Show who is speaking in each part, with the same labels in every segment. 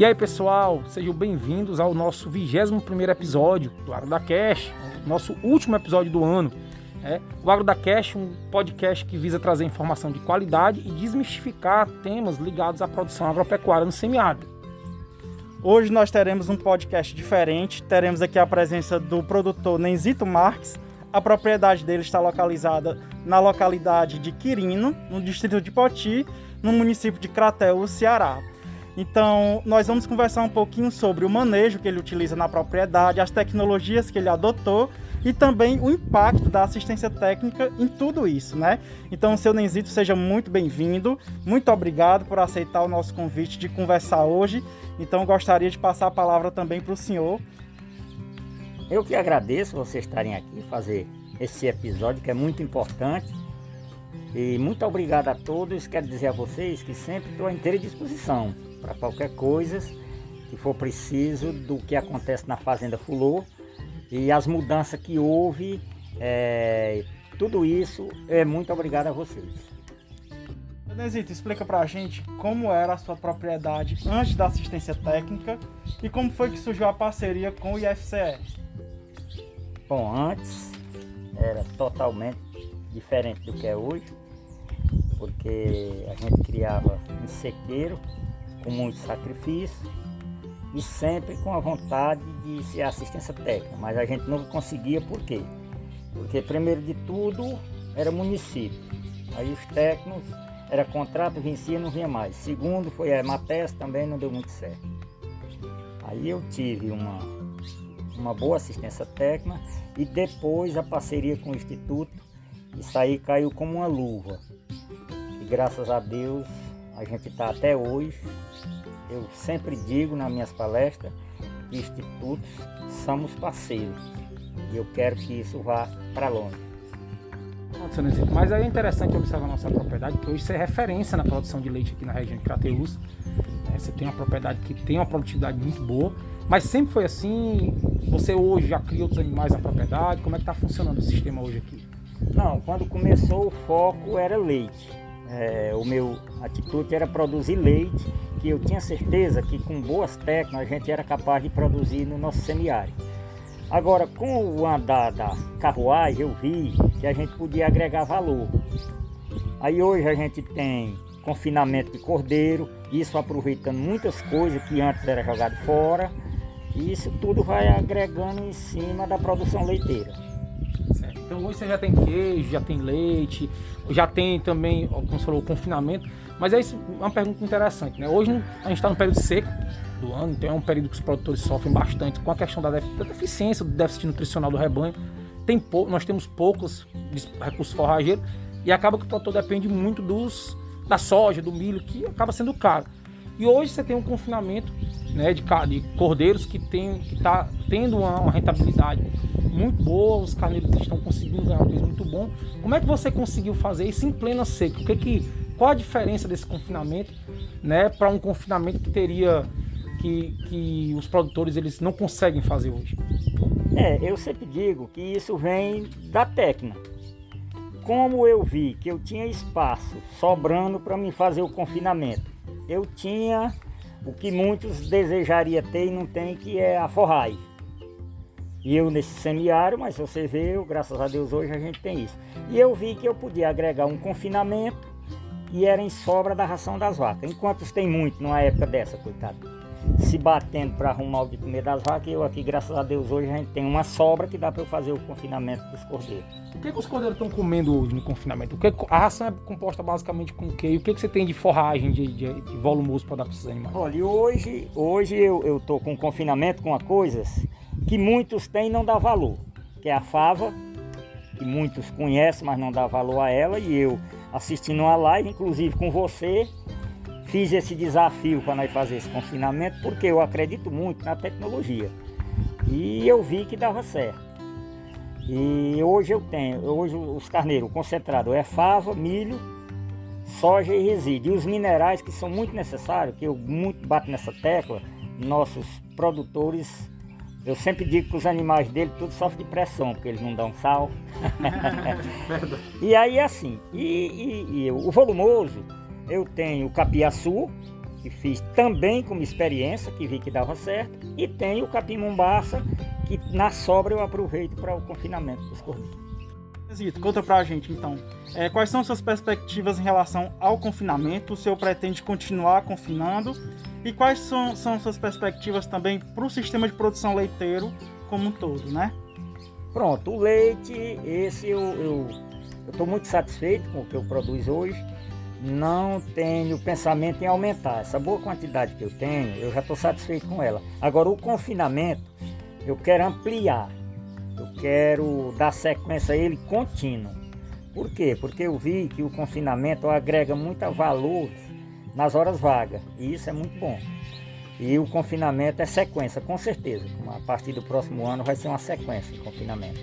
Speaker 1: E aí, pessoal, sejam bem-vindos ao nosso 21 episódio do Agro da Cash, nosso último episódio do ano. É, o Agro da Cash, um podcast que visa trazer informação de qualidade e desmistificar temas ligados à produção agropecuária no semiárido.
Speaker 2: Hoje nós teremos um podcast diferente. Teremos aqui a presença do produtor Nenzito Marques. A propriedade dele está localizada na localidade de Quirino, no distrito de Poti, no município de Crateus, Ceará. Então, nós vamos conversar um pouquinho sobre o manejo que ele utiliza na propriedade, as tecnologias que ele adotou e também o impacto da assistência técnica em tudo isso, né? Então, seu Nenzito, seja muito bem-vindo. Muito obrigado por aceitar o nosso convite de conversar hoje. Então, gostaria de passar a palavra também para o senhor.
Speaker 3: Eu que agradeço vocês estarem aqui fazer esse episódio que é muito importante. E muito obrigado a todos. Quero dizer a vocês que sempre estou à inteira disposição para qualquer coisa que for preciso do que acontece na Fazenda Fulô e as mudanças que houve, é, tudo isso, é muito obrigado a vocês.
Speaker 2: Nezito, explica pra gente como era a sua propriedade antes da assistência técnica e como foi que surgiu a parceria com o IFCE.
Speaker 3: Bom, antes era totalmente diferente do que é hoje, porque a gente criava em sequeiro, com muito sacrifício e sempre com a vontade de ser assistência técnica, mas a gente não conseguia por quê? Porque primeiro de tudo era município, aí os técnicos era contrato, vencia não vinha mais. Segundo foi a Mates também não deu muito certo. Aí eu tive uma, uma boa assistência técnica e depois a parceria com o Instituto, isso aí caiu como uma luva. E graças a Deus a gente está até hoje. Eu sempre digo nas minhas palestras que institutos somos parceiros. E eu quero que isso vá para longe.
Speaker 1: Mas aí é interessante observar a nossa propriedade, que hoje você é referência na produção de leite aqui na região de Crateus. É, você tem uma propriedade que tem uma produtividade muito boa, mas sempre foi assim. Você hoje já cria outros animais na propriedade? Como é que está funcionando o sistema hoje aqui?
Speaker 3: Não, quando começou o foco era leite é, o meu atitude era produzir leite, que eu tinha certeza que com boas técnicas a gente era capaz de produzir no nosso semiárido. Agora, com o andar da carruagem, eu vi que a gente podia agregar valor. Aí hoje a gente tem confinamento de cordeiro, isso aproveitando muitas coisas que antes era jogado fora, e isso tudo vai agregando em cima da produção leiteira.
Speaker 1: Então hoje você já tem queijo, já tem leite, já tem também, como você falou, o confinamento. Mas é uma pergunta interessante, né? Hoje a gente está no período seco do ano, então é um período que os produtores sofrem bastante com a questão da, deficiência, do déficit nutricional do rebanho. Tem pou, nós temos poucos recursos forrageiros e acaba que o produtor depende muito dos, da soja, do milho, que acaba sendo caro. E hoje você tem um confinamento né, de, de cordeiros que está tendo uma, uma rentabilidade muito boa, os carneiros estão conseguindo ganhar um peso muito bom. Como é que você conseguiu fazer isso em plena seca? O que que, qual a diferença desse confinamento né, para um confinamento que teria que, que os produtores eles não conseguem fazer hoje?
Speaker 3: É, eu sempre digo que isso vem da técnica. Como eu vi que eu tinha espaço sobrando para me fazer o confinamento, eu tinha o que muitos desejariam ter e não tem, que é a forragem. E eu nesse semiário, mas você vê, graças a Deus hoje a gente tem isso. E eu vi que eu podia agregar um confinamento e era em sobra da ração das vacas. Enquanto tem muito numa época dessa, coitado se batendo para arrumar o de comer das vacas. Eu aqui, graças a Deus, hoje a gente tem uma sobra que dá para eu fazer o confinamento dos cordeiros.
Speaker 1: O que, que os cordeiros estão comendo hoje no confinamento? O que, a ração é composta basicamente com o quê? E o que, que você tem de forragem, de, de, de volumoso para dar para esses animais?
Speaker 3: Olha, hoje, hoje eu estou com confinamento com coisas que muitos têm e não dá valor. Que é a fava, que muitos conhecem, mas não dá valor a ela. E eu assistindo uma live, inclusive com você, fiz esse desafio para nós fazer esse confinamento porque eu acredito muito na tecnologia. E eu vi que dava certo. E hoje eu tenho, hoje os carneiros concentrado é fava, milho, soja e resíduo. E os minerais que são muito necessários, que eu muito bato nessa tecla, nossos produtores, eu sempre digo que os animais dele tudo sofrem de pressão, porque eles não dão sal. e aí assim, e, e, e o volumoso, eu tenho o capiaçu, que fiz também como experiência, que vi que dava certo, e tem o capim mombaça, que na sobra eu aproveito para o confinamento dos cordeiros.
Speaker 2: Zito, conta pra gente então. É, quais são suas perspectivas em relação ao confinamento? O senhor pretende continuar confinando? E quais são, são suas perspectivas também para o sistema de produção leiteiro como um todo, né?
Speaker 3: Pronto, o leite, esse eu estou muito satisfeito com o que eu produzo hoje. Não tenho pensamento em aumentar. Essa boa quantidade que eu tenho, eu já estou satisfeito com ela. Agora, o confinamento, eu quero ampliar. Eu quero dar sequência a ele contínuo. Por quê? Porque eu vi que o confinamento agrega muito valor nas horas vagas. E isso é muito bom. E o confinamento é sequência, com certeza. A partir do próximo ano vai ser uma sequência de confinamento.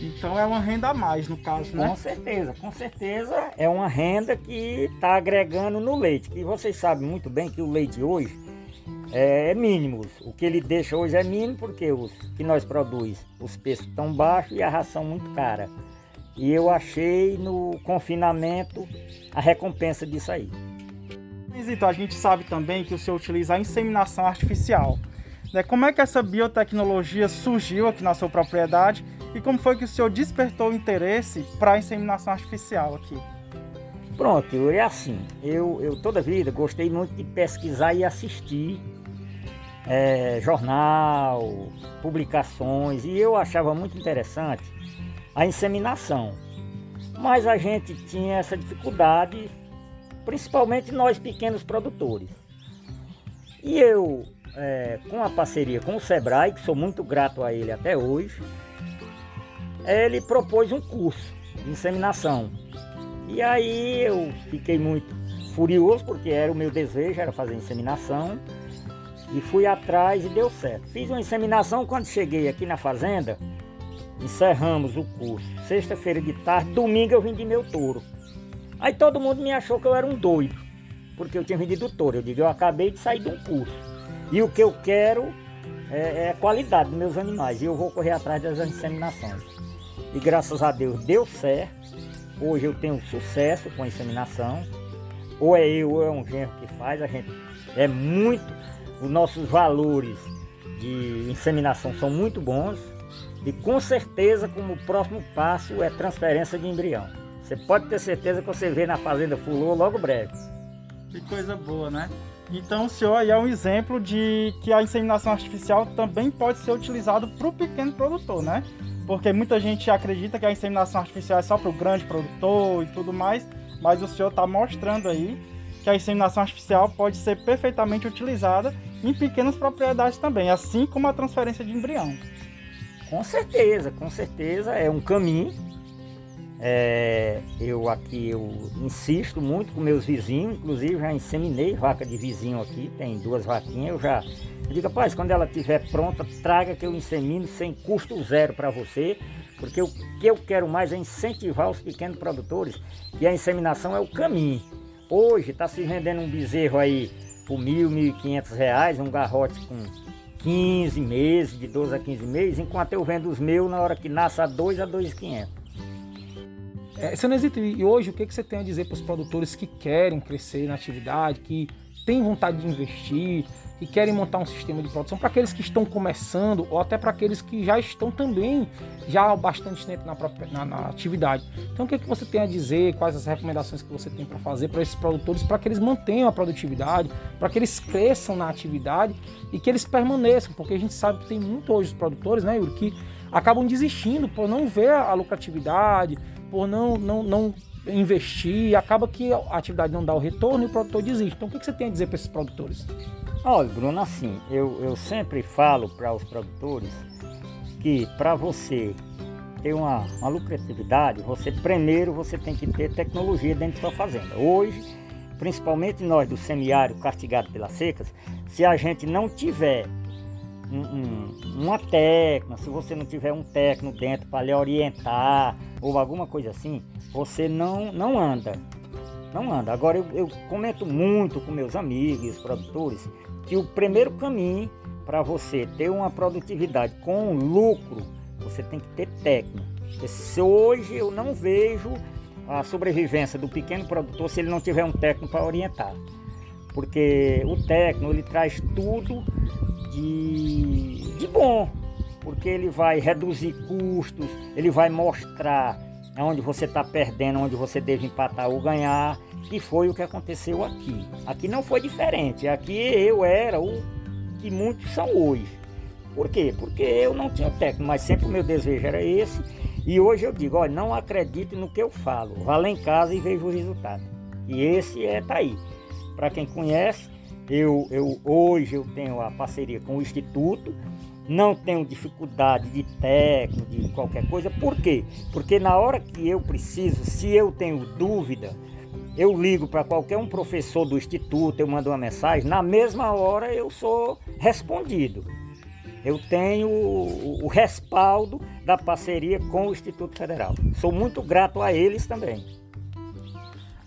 Speaker 2: Então é uma renda a mais, no caso, né?
Speaker 3: Com certeza, com certeza é uma renda que está agregando no leite. E vocês sabem muito bem que o leite hoje é, é mínimo. O que ele deixa hoje é mínimo porque os que nós produz, os preços estão baixos e a ração muito cara. E eu achei no confinamento a recompensa disso aí.
Speaker 2: Então, a gente sabe também que o senhor utiliza a inseminação artificial. Né? Como é que essa biotecnologia surgiu aqui na sua propriedade e como foi que o senhor despertou o interesse para a inseminação artificial aqui?
Speaker 3: Pronto, é assim. Eu, eu toda a vida gostei muito de pesquisar e assistir é, jornal, publicações, e eu achava muito interessante a inseminação. Mas a gente tinha essa dificuldade principalmente nós pequenos produtores. E eu, é, com a parceria com o Sebrae, que sou muito grato a ele até hoje, ele propôs um curso de inseminação. E aí eu fiquei muito furioso, porque era o meu desejo, era fazer inseminação. E fui atrás e deu certo. Fiz uma inseminação quando cheguei aqui na fazenda, encerramos o curso. Sexta-feira de tarde, domingo eu vendi meu touro. Aí todo mundo me achou que eu era um doido, porque eu tinha vendido touro. Eu digo, eu acabei de sair de um curso. E o que eu quero é, é a qualidade dos meus animais. E eu vou correr atrás das inseminações. E graças a Deus deu certo. Hoje eu tenho sucesso com a inseminação. Ou é eu ou é um genro que faz. A gente é muito. Os nossos valores de inseminação são muito bons. E com certeza, como próximo passo é transferência de embrião. Você pode ter certeza que você vê na Fazenda Fulô logo breve.
Speaker 2: Que coisa boa, né? Então o senhor aí é um exemplo de que a inseminação artificial também pode ser utilizado para o pequeno produtor, né? Porque muita gente acredita que a inseminação artificial é só para o grande produtor e tudo mais, mas o senhor está mostrando aí que a inseminação artificial pode ser perfeitamente utilizada em pequenas propriedades também, assim como a transferência de embrião.
Speaker 3: Com certeza, com certeza é um caminho é, eu aqui eu insisto muito com meus vizinhos, inclusive já inseminei vaca de vizinho aqui, tem duas vaquinhas, eu já eu digo, rapaz, quando ela estiver pronta, traga que eu insemino sem custo zero para você, porque o que eu quero mais é incentivar os pequenos produtores, e a inseminação é o caminho. Hoje está se vendendo um bezerro aí por mil, mil e quinhentos reais, um garrote com 15 meses, de 12 a 15 meses, enquanto eu vendo os meus na hora que nasce a 2 a 2,500.
Speaker 1: É, Senezito, e hoje o que, que você tem a dizer para os produtores que querem crescer na atividade, que têm vontade de investir, que querem montar um sistema de produção, para aqueles que estão começando ou até para aqueles que já estão também já há bastante tempo na, própria, na, na atividade. Então o que, que você tem a dizer, quais as recomendações que você tem para fazer para esses produtores, para que eles mantenham a produtividade, para que eles cresçam na atividade e que eles permaneçam, porque a gente sabe que tem muito hoje os produtores, né, Yuri, que acabam desistindo por não ver a lucratividade, por não, não, não investir, acaba que a atividade não dá o retorno e o produtor desiste. Então o que você tem a dizer para esses produtores?
Speaker 3: Olha, Bruno, assim, eu, eu sempre falo para os produtores que para você ter uma, uma, lucratividade, você primeiro você tem que ter tecnologia dentro da sua fazenda. Hoje, principalmente nós do semiárido castigado pelas secas, se a gente não tiver um, um, uma técnica, se você não tiver um técnico dentro para lhe orientar ou alguma coisa assim, você não, não anda. Não anda. Agora eu, eu comento muito com meus amigos, produtores, que o primeiro caminho para você ter uma produtividade com lucro, você tem que ter técnico. Se hoje eu não vejo a sobrevivência do pequeno produtor se ele não tiver um técnico para orientar. porque o técnico ele traz tudo de, de bom, porque ele vai reduzir custos, ele vai mostrar onde você está perdendo, onde você deve empatar ou ganhar, que foi o que aconteceu aqui. Aqui não foi diferente, aqui eu era o que muitos são hoje. Por quê? Porque eu não tinha técnico, mas sempre o meu desejo era esse. E hoje eu digo, olha, não acredite no que eu falo, vá lá em casa e veja o resultado. E esse é tá aí. Para quem conhece, eu, eu hoje eu tenho a parceria com o Instituto, não tenho dificuldade de técnico, de qualquer coisa. Por quê? Porque na hora que eu preciso, se eu tenho dúvida, eu ligo para qualquer um professor do instituto, eu mando uma mensagem, na mesma hora eu sou respondido. Eu tenho o, respaldo da parceria com o Instituto Federal. Sou muito grato a eles também.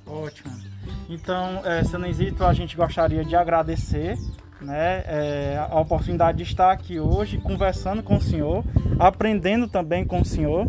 Speaker 2: Ótimo. Então, é, Senenzito, a gente gostaria de agradecer né, é, a oportunidade de estar aqui hoje conversando com o senhor, aprendendo também com o senhor,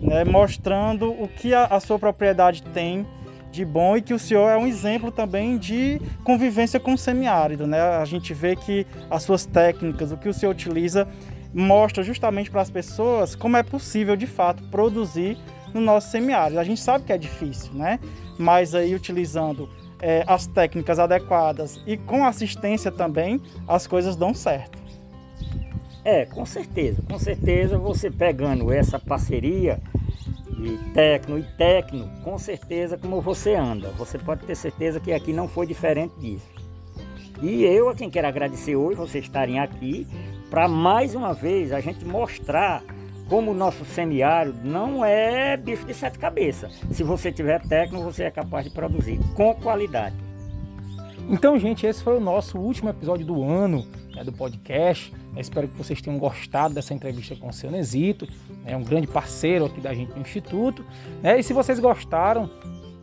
Speaker 2: né, mostrando o que a, a sua propriedade tem de bom e que o senhor é um exemplo também de convivência com o semiárido, né? A gente vê que as suas técnicas, o que o senhor utiliza, mostra justamente para as pessoas como é possível de fato produzir no nosso semiárido. A gente sabe que é difícil, né? Mas aí utilizando é, as técnicas adequadas e com assistência também, as coisas dão certo.
Speaker 3: É, com certeza, com certeza você pegando essa parceria de técnico e técnico, com certeza como você anda, você pode ter certeza que aqui não foi diferente disso. E eu a quem quero agradecer hoje vocês estarem aqui para mais uma vez a gente mostrar como o nosso semiárido não é bicho de sete cabeças. Se você tiver técnico, você é capaz de produzir com qualidade.
Speaker 1: Então, gente, esse foi o nosso último episódio do ano né, do podcast. Eu espero que vocês tenham gostado dessa entrevista com o seu Nesito, é né, um grande parceiro aqui da gente no Instituto. Né, e se vocês gostaram,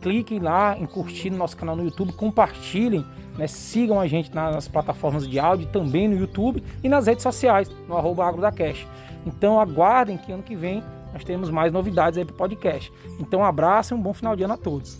Speaker 1: cliquem lá em curtir no nosso canal no YouTube, compartilhem, né, sigam a gente nas plataformas de áudio, também no YouTube e nas redes sociais, no arroba AgroDaCast. Então aguardem que ano que vem nós temos mais novidades aí para o podcast. Então um abraço e um bom final de ano a todos.